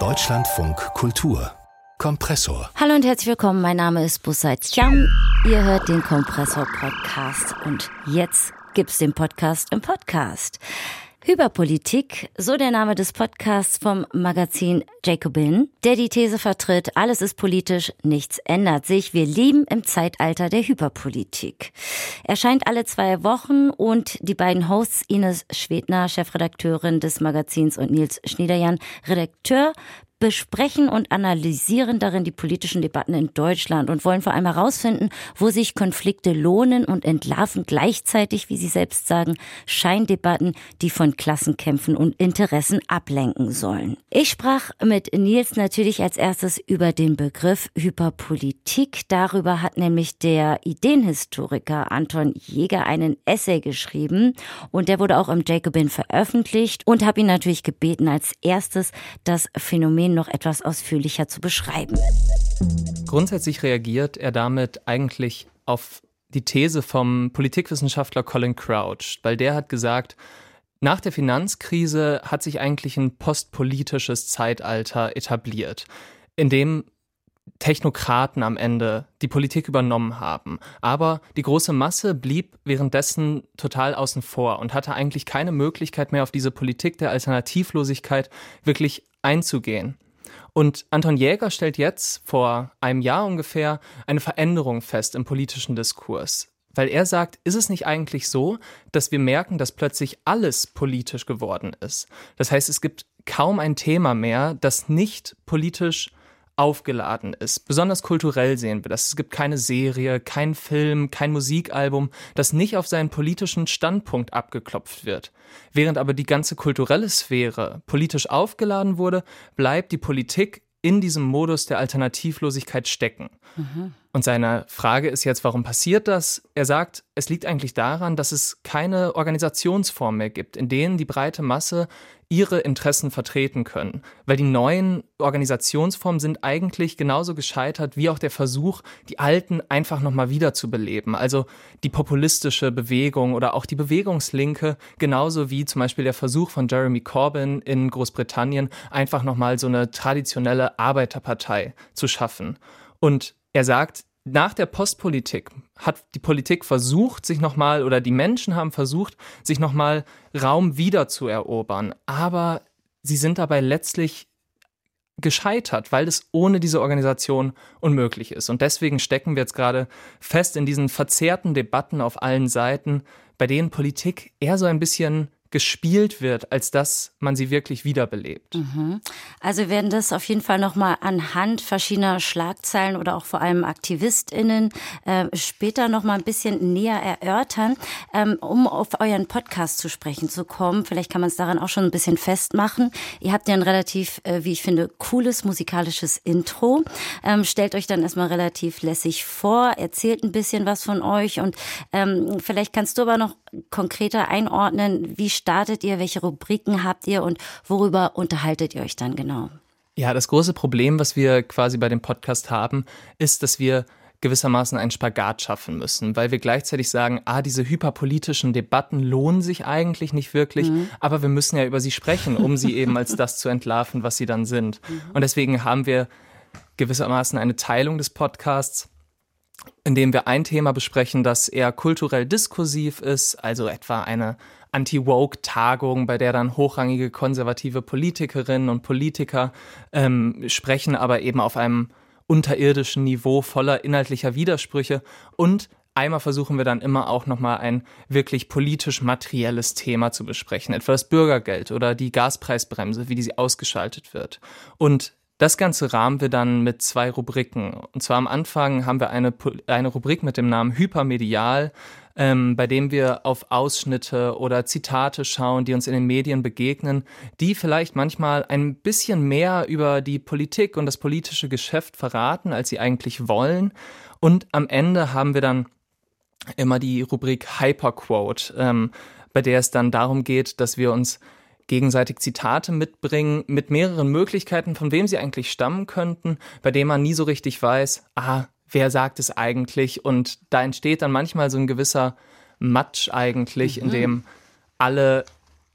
Deutschlandfunk Kultur Kompressor. Hallo und herzlich willkommen. Mein Name ist Busai Chiang. Ihr hört den Kompressor Podcast und jetzt gibt's den Podcast im Podcast. Hyperpolitik, so der Name des Podcasts vom Magazin Jacobin, der die These vertritt, alles ist politisch, nichts ändert sich. Wir leben im Zeitalter der Hyperpolitik. Erscheint alle zwei Wochen und die beiden Hosts Ines Schwedner, Chefredakteurin des Magazins und Nils Schniederjan, Redakteur, besprechen und analysieren darin die politischen Debatten in Deutschland und wollen vor allem herausfinden, wo sich Konflikte lohnen und entlarven gleichzeitig, wie Sie selbst sagen, Scheindebatten, die von Klassenkämpfen und Interessen ablenken sollen. Ich sprach mit Nils natürlich als erstes über den Begriff Hyperpolitik. Darüber hat nämlich der Ideenhistoriker Anton Jäger einen Essay geschrieben und der wurde auch im Jacobin veröffentlicht und habe ihn natürlich gebeten, als erstes das Phänomen noch etwas ausführlicher zu beschreiben. Grundsätzlich reagiert er damit eigentlich auf die These vom Politikwissenschaftler Colin Crouch, weil der hat gesagt, nach der Finanzkrise hat sich eigentlich ein postpolitisches Zeitalter etabliert, in dem Technokraten am Ende die Politik übernommen haben. Aber die große Masse blieb währenddessen total außen vor und hatte eigentlich keine Möglichkeit mehr auf diese Politik der Alternativlosigkeit wirklich einzugehen. Und Anton Jäger stellt jetzt vor einem Jahr ungefähr eine Veränderung fest im politischen Diskurs. Weil er sagt, ist es nicht eigentlich so, dass wir merken, dass plötzlich alles politisch geworden ist? Das heißt, es gibt kaum ein Thema mehr, das nicht politisch aufgeladen ist. Besonders kulturell sehen wir das. Es gibt keine Serie, kein Film, kein Musikalbum, das nicht auf seinen politischen Standpunkt abgeklopft wird. Während aber die ganze kulturelle Sphäre politisch aufgeladen wurde, bleibt die Politik in diesem Modus der Alternativlosigkeit stecken. Mhm. Und seine Frage ist jetzt, warum passiert das? Er sagt, es liegt eigentlich daran, dass es keine Organisationsform mehr gibt, in denen die breite Masse ihre Interessen vertreten können. Weil die neuen Organisationsformen sind eigentlich genauso gescheitert wie auch der Versuch, die alten einfach nochmal wiederzubeleben. Also die populistische Bewegung oder auch die Bewegungslinke, genauso wie zum Beispiel der Versuch von Jeremy Corbyn in Großbritannien, einfach nochmal so eine traditionelle Arbeiterpartei zu schaffen. Und er sagt, nach der Postpolitik hat die Politik versucht, sich nochmal, oder die Menschen haben versucht, sich nochmal Raum wieder zu erobern. Aber sie sind dabei letztlich gescheitert, weil es ohne diese Organisation unmöglich ist. Und deswegen stecken wir jetzt gerade fest in diesen verzerrten Debatten auf allen Seiten, bei denen Politik eher so ein bisschen gespielt wird, als dass man sie wirklich wiederbelebt. Mhm. Also wir werden das auf jeden Fall nochmal anhand verschiedener Schlagzeilen oder auch vor allem AktivistInnen äh, später nochmal ein bisschen näher erörtern, ähm, um auf euren Podcast zu sprechen zu kommen. Vielleicht kann man es daran auch schon ein bisschen festmachen. Ihr habt ja ein relativ, äh, wie ich finde, cooles musikalisches Intro. Ähm, stellt euch dann erstmal relativ lässig vor, erzählt ein bisschen was von euch und ähm, vielleicht kannst du aber noch konkreter einordnen, wie startet ihr, welche Rubriken habt ihr und worüber unterhaltet ihr euch dann genau? Ja, das große Problem, was wir quasi bei dem Podcast haben, ist, dass wir gewissermaßen einen Spagat schaffen müssen, weil wir gleichzeitig sagen, ah, diese hyperpolitischen Debatten lohnen sich eigentlich nicht wirklich, mhm. aber wir müssen ja über sie sprechen, um sie eben als das zu entlarven, was sie dann sind. Mhm. Und deswegen haben wir gewissermaßen eine Teilung des Podcasts in dem wir ein Thema besprechen, das eher kulturell diskursiv ist, also etwa eine Anti-Woke-Tagung, bei der dann hochrangige konservative Politikerinnen und Politiker ähm, sprechen, aber eben auf einem unterirdischen Niveau voller inhaltlicher Widersprüche und Einmal versuchen wir dann immer auch nochmal ein wirklich politisch materielles Thema zu besprechen, etwa das Bürgergeld oder die Gaspreisbremse, wie die ausgeschaltet wird. Und das Ganze rahmen wir dann mit zwei Rubriken. Und zwar am Anfang haben wir eine, eine Rubrik mit dem Namen Hypermedial, ähm, bei dem wir auf Ausschnitte oder Zitate schauen, die uns in den Medien begegnen, die vielleicht manchmal ein bisschen mehr über die Politik und das politische Geschäft verraten, als sie eigentlich wollen. Und am Ende haben wir dann immer die Rubrik Hyperquote, ähm, bei der es dann darum geht, dass wir uns gegenseitig Zitate mitbringen mit mehreren Möglichkeiten, von wem sie eigentlich stammen könnten, bei dem man nie so richtig weiß, ah, wer sagt es eigentlich? Und da entsteht dann manchmal so ein gewisser Matsch eigentlich, mhm. in dem alle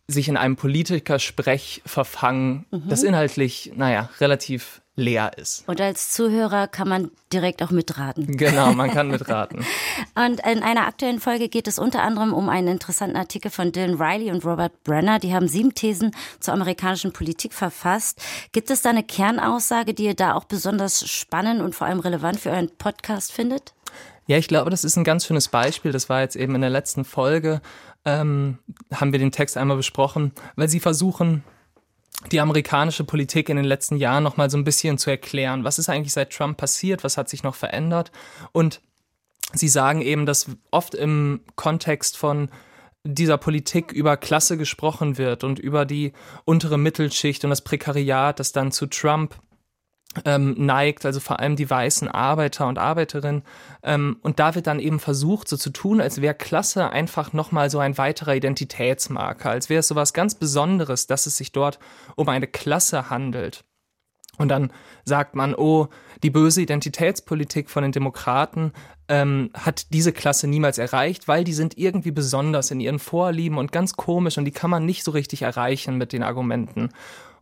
sich in einem Politikersprech verfangen, mhm. das inhaltlich, naja, relativ leer ist. Und als Zuhörer kann man direkt auch mitraten. Genau, man kann mitraten. und in einer aktuellen Folge geht es unter anderem um einen interessanten Artikel von Dylan Riley und Robert Brenner. Die haben sieben Thesen zur amerikanischen Politik verfasst. Gibt es da eine Kernaussage, die ihr da auch besonders spannend und vor allem relevant für euren Podcast findet? Ja, ich glaube, das ist ein ganz schönes Beispiel. Das war jetzt eben in der letzten Folge, ähm, haben wir den Text einmal besprochen, weil sie versuchen, die amerikanische Politik in den letzten Jahren noch mal so ein bisschen zu erklären. Was ist eigentlich seit Trump passiert? Was hat sich noch verändert? Und sie sagen eben, dass oft im Kontext von dieser Politik über Klasse gesprochen wird und über die untere Mittelschicht und das Prekariat, das dann zu Trump ähm, neigt, also vor allem die weißen Arbeiter und Arbeiterinnen. Ähm, und da wird dann eben versucht, so zu tun, als wäre Klasse einfach nochmal so ein weiterer Identitätsmarker, als wäre es so was ganz Besonderes, dass es sich dort um eine Klasse handelt. Und dann sagt man, oh, die böse Identitätspolitik von den Demokraten ähm, hat diese Klasse niemals erreicht, weil die sind irgendwie besonders in ihren Vorlieben und ganz komisch und die kann man nicht so richtig erreichen mit den Argumenten.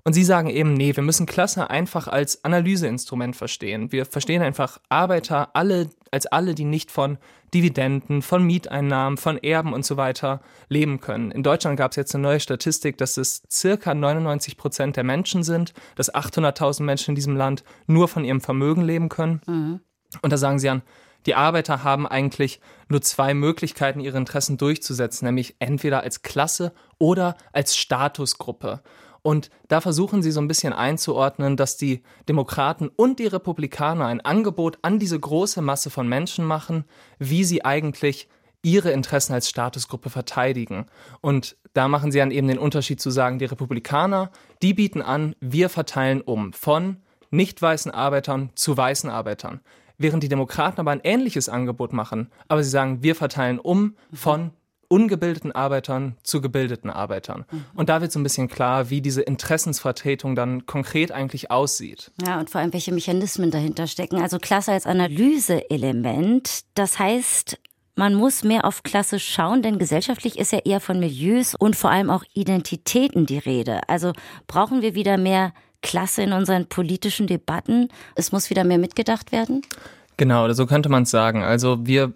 Und sie sagen eben, nee, wir müssen Klasse einfach als Analyseinstrument verstehen. Wir verstehen einfach Arbeiter alle als alle, die nicht von Dividenden, von Mieteinnahmen, von Erben und so weiter leben können. In Deutschland gab es jetzt eine neue Statistik, dass es circa 99 Prozent der Menschen sind, dass 800.000 Menschen in diesem Land nur von ihrem Vermögen leben können. Mhm. Und da sagen sie an, die Arbeiter haben eigentlich nur zwei Möglichkeiten, ihre Interessen durchzusetzen, nämlich entweder als Klasse oder als Statusgruppe. Und da versuchen sie so ein bisschen einzuordnen, dass die Demokraten und die Republikaner ein Angebot an diese große Masse von Menschen machen, wie sie eigentlich ihre Interessen als Statusgruppe verteidigen. Und da machen sie dann eben den Unterschied zu sagen, die Republikaner, die bieten an, wir verteilen um von nicht weißen Arbeitern zu weißen Arbeitern. Während die Demokraten aber ein ähnliches Angebot machen, aber sie sagen, wir verteilen um von ungebildeten Arbeitern zu gebildeten Arbeitern. Mhm. Und da wird so ein bisschen klar, wie diese Interessensvertretung dann konkret eigentlich aussieht. Ja, und vor allem, welche Mechanismen dahinter stecken. Also Klasse als Analyseelement. Das heißt, man muss mehr auf Klasse schauen, denn gesellschaftlich ist ja eher von Milieus und vor allem auch Identitäten die Rede. Also brauchen wir wieder mehr Klasse in unseren politischen Debatten. Es muss wieder mehr mitgedacht werden. Genau, so könnte man es sagen. Also wir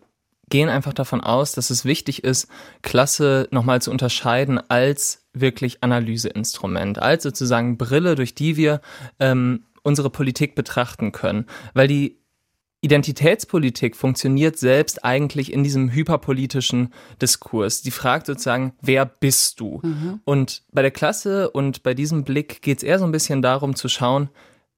gehen einfach davon aus, dass es wichtig ist, Klasse nochmal zu unterscheiden als wirklich Analyseinstrument, als sozusagen Brille, durch die wir ähm, unsere Politik betrachten können. Weil die Identitätspolitik funktioniert selbst eigentlich in diesem hyperpolitischen Diskurs. Die fragt sozusagen, wer bist du? Mhm. Und bei der Klasse und bei diesem Blick geht es eher so ein bisschen darum zu schauen,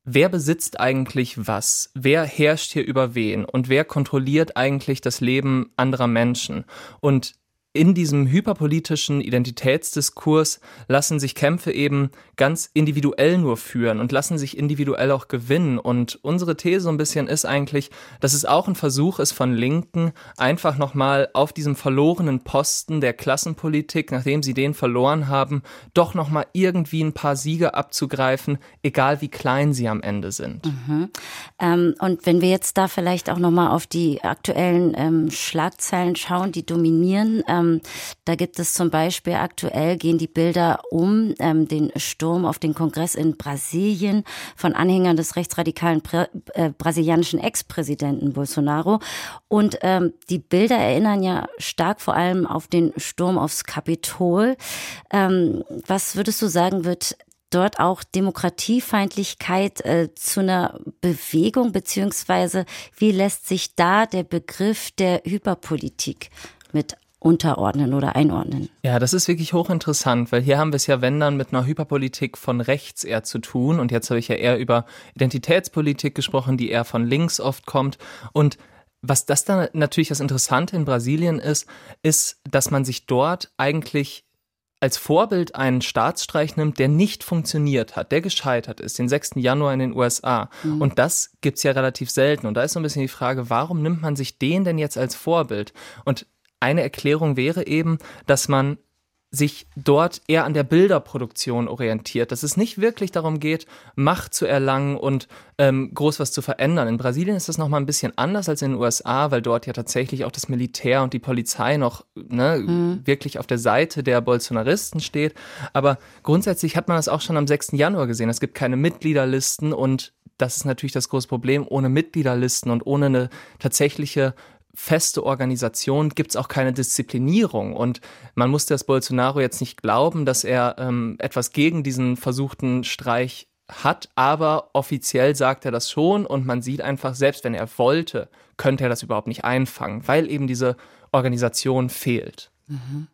wer besitzt eigentlich was? Wer herrscht hier über wen? Und wer kontrolliert eigentlich das Leben anderer Menschen? Und in diesem hyperpolitischen Identitätsdiskurs lassen sich Kämpfe eben ganz individuell nur führen und lassen sich individuell auch gewinnen. Und unsere These so ein bisschen ist eigentlich, dass es auch ein Versuch ist von Linken, einfach nochmal auf diesem verlorenen Posten der Klassenpolitik, nachdem sie den verloren haben, doch nochmal irgendwie ein paar Siege abzugreifen, egal wie klein sie am Ende sind. Mhm. Ähm, und wenn wir jetzt da vielleicht auch nochmal auf die aktuellen ähm, Schlagzeilen schauen, die dominieren, ähm, ähm, da gibt es zum Beispiel aktuell gehen die Bilder um ähm, den Sturm auf den Kongress in Brasilien von Anhängern des rechtsradikalen Prä äh, brasilianischen Ex-Präsidenten Bolsonaro. Und ähm, die Bilder erinnern ja stark vor allem auf den Sturm aufs Kapitol. Ähm, was würdest du sagen, wird dort auch Demokratiefeindlichkeit äh, zu einer Bewegung, beziehungsweise wie lässt sich da der Begriff der Hyperpolitik mit unterordnen oder einordnen. Ja, das ist wirklich hochinteressant, weil hier haben wir es ja, wenn dann, mit einer Hyperpolitik von rechts eher zu tun. Und jetzt habe ich ja eher über Identitätspolitik gesprochen, die eher von links oft kommt. Und was das dann natürlich das Interessante in Brasilien ist, ist, dass man sich dort eigentlich als Vorbild einen Staatsstreich nimmt, der nicht funktioniert hat, der gescheitert ist, den 6. Januar in den USA. Mhm. Und das gibt's ja relativ selten. Und da ist so ein bisschen die Frage, warum nimmt man sich den denn jetzt als Vorbild? Und eine Erklärung wäre eben, dass man sich dort eher an der Bilderproduktion orientiert, dass es nicht wirklich darum geht, Macht zu erlangen und ähm, groß was zu verändern. In Brasilien ist das nochmal ein bisschen anders als in den USA, weil dort ja tatsächlich auch das Militär und die Polizei noch ne, mhm. wirklich auf der Seite der Bolsonaristen steht. Aber grundsätzlich hat man das auch schon am 6. Januar gesehen. Es gibt keine Mitgliederlisten und das ist natürlich das große Problem. Ohne Mitgliederlisten und ohne eine tatsächliche feste Organisation gibt es auch keine Disziplinierung. Und man muss das Bolsonaro jetzt nicht glauben, dass er ähm, etwas gegen diesen versuchten Streich hat, aber offiziell sagt er das schon und man sieht einfach, selbst wenn er wollte, könnte er das überhaupt nicht einfangen, weil eben diese Organisation fehlt. Mhm.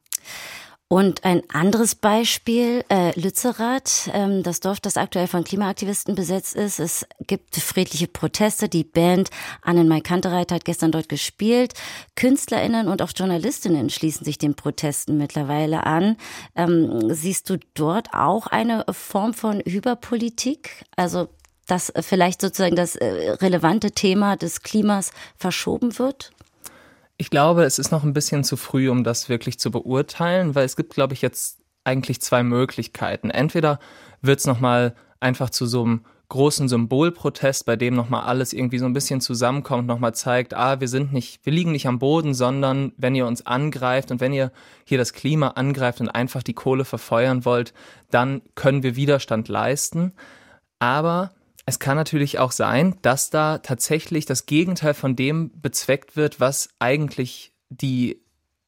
Und ein anderes Beispiel, äh, Lützerath, ähm, das Dorf, das aktuell von Klimaaktivisten besetzt ist. Es gibt friedliche Proteste. Die Band Annenmai Kantereit hat gestern dort gespielt. KünstlerInnen und auch JournalistInnen schließen sich den Protesten mittlerweile an. Ähm, siehst du dort auch eine Form von Hyperpolitik? Also, dass vielleicht sozusagen das äh, relevante Thema des Klimas verschoben wird? Ich glaube, es ist noch ein bisschen zu früh, um das wirklich zu beurteilen, weil es gibt, glaube ich, jetzt eigentlich zwei Möglichkeiten. Entweder wird es nochmal einfach zu so einem großen Symbolprotest, bei dem nochmal alles irgendwie so ein bisschen zusammenkommt, nochmal zeigt, ah, wir sind nicht, wir liegen nicht am Boden, sondern wenn ihr uns angreift und wenn ihr hier das Klima angreift und einfach die Kohle verfeuern wollt, dann können wir Widerstand leisten. Aber es kann natürlich auch sein, dass da tatsächlich das Gegenteil von dem bezweckt wird, was eigentlich die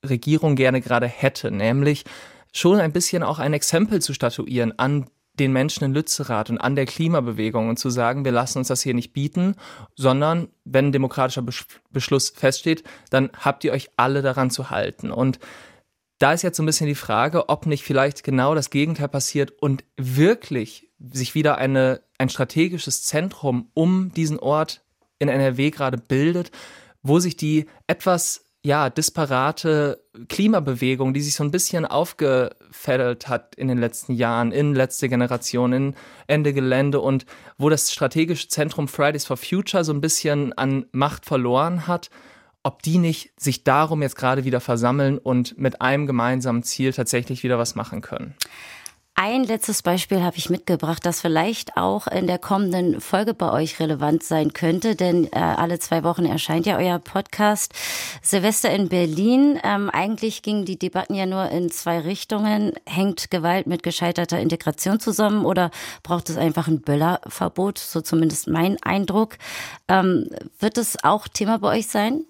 Regierung gerne gerade hätte, nämlich schon ein bisschen auch ein Exempel zu statuieren an den Menschen in Lützerath und an der Klimabewegung und zu sagen, wir lassen uns das hier nicht bieten, sondern wenn ein demokratischer Beschluss feststeht, dann habt ihr euch alle daran zu halten. Und da ist jetzt so ein bisschen die Frage, ob nicht vielleicht genau das Gegenteil passiert und wirklich sich wieder eine, ein strategisches Zentrum um diesen Ort in NRW gerade bildet, wo sich die etwas ja, disparate Klimabewegung, die sich so ein bisschen aufgefädelt hat in den letzten Jahren, in letzte Generation, in Ende Gelände und wo das strategische Zentrum Fridays for Future so ein bisschen an Macht verloren hat, ob die nicht sich darum jetzt gerade wieder versammeln und mit einem gemeinsamen Ziel tatsächlich wieder was machen können. Ein letztes Beispiel habe ich mitgebracht, das vielleicht auch in der kommenden Folge bei euch relevant sein könnte, denn äh, alle zwei Wochen erscheint ja euer Podcast Silvester in Berlin. Ähm, eigentlich gingen die Debatten ja nur in zwei Richtungen. Hängt Gewalt mit gescheiterter Integration zusammen oder braucht es einfach ein Böllerverbot? So zumindest mein Eindruck. Ähm, wird es auch Thema bei euch sein?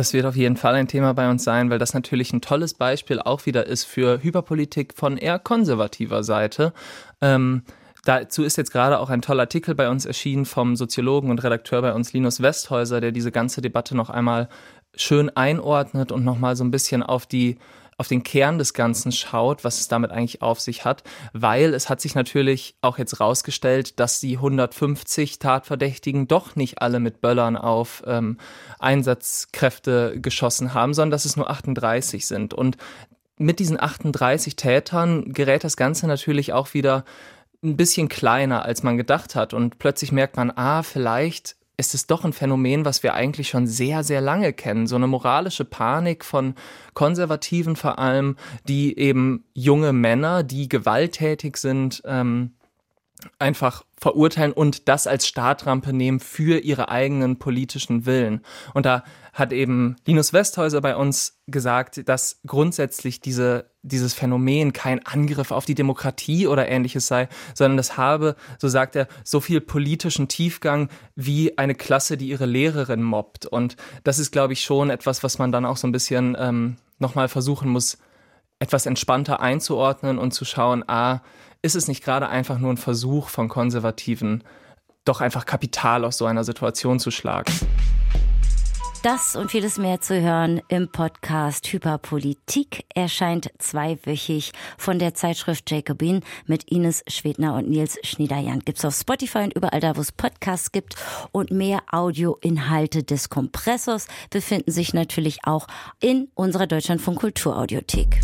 Das wird auf jeden Fall ein Thema bei uns sein, weil das natürlich ein tolles Beispiel auch wieder ist für Hyperpolitik von eher konservativer Seite. Ähm, Dazu ist jetzt gerade auch ein toller Artikel bei uns erschienen vom Soziologen und Redakteur bei uns Linus Westhäuser, der diese ganze Debatte noch einmal schön einordnet und nochmal so ein bisschen auf die auf den Kern des Ganzen schaut, was es damit eigentlich auf sich hat, weil es hat sich natürlich auch jetzt rausgestellt, dass die 150 Tatverdächtigen doch nicht alle mit Böllern auf ähm, Einsatzkräfte geschossen haben, sondern dass es nur 38 sind. Und mit diesen 38 Tätern gerät das Ganze natürlich auch wieder ein bisschen kleiner, als man gedacht hat. Und plötzlich merkt man, ah, vielleicht ist es doch ein Phänomen, was wir eigentlich schon sehr, sehr lange kennen. So eine moralische Panik von Konservativen vor allem, die eben junge Männer, die gewalttätig sind, ähm, einfach verurteilen und das als Startrampe nehmen für ihre eigenen politischen Willen. Und da hat eben Linus Westhäuser bei uns gesagt, dass grundsätzlich diese, dieses Phänomen kein Angriff auf die Demokratie oder ähnliches sei, sondern das habe, so sagt er, so viel politischen Tiefgang wie eine Klasse, die ihre Lehrerin mobbt. Und das ist, glaube ich, schon etwas, was man dann auch so ein bisschen ähm, nochmal versuchen muss, etwas entspannter einzuordnen und zu schauen, ah, ist es nicht gerade einfach nur ein Versuch von Konservativen, doch einfach Kapital aus so einer Situation zu schlagen? Das und vieles mehr zu hören im Podcast Hyperpolitik erscheint zweiwöchig von der Zeitschrift Jacobin mit Ines Schwedner und Nils Schniederjan. Gibt's auf Spotify und überall da, wo es Podcasts gibt. Und mehr Audioinhalte des Kompressors befinden sich natürlich auch in unserer Deutschlandfunk Kulturaudiothek.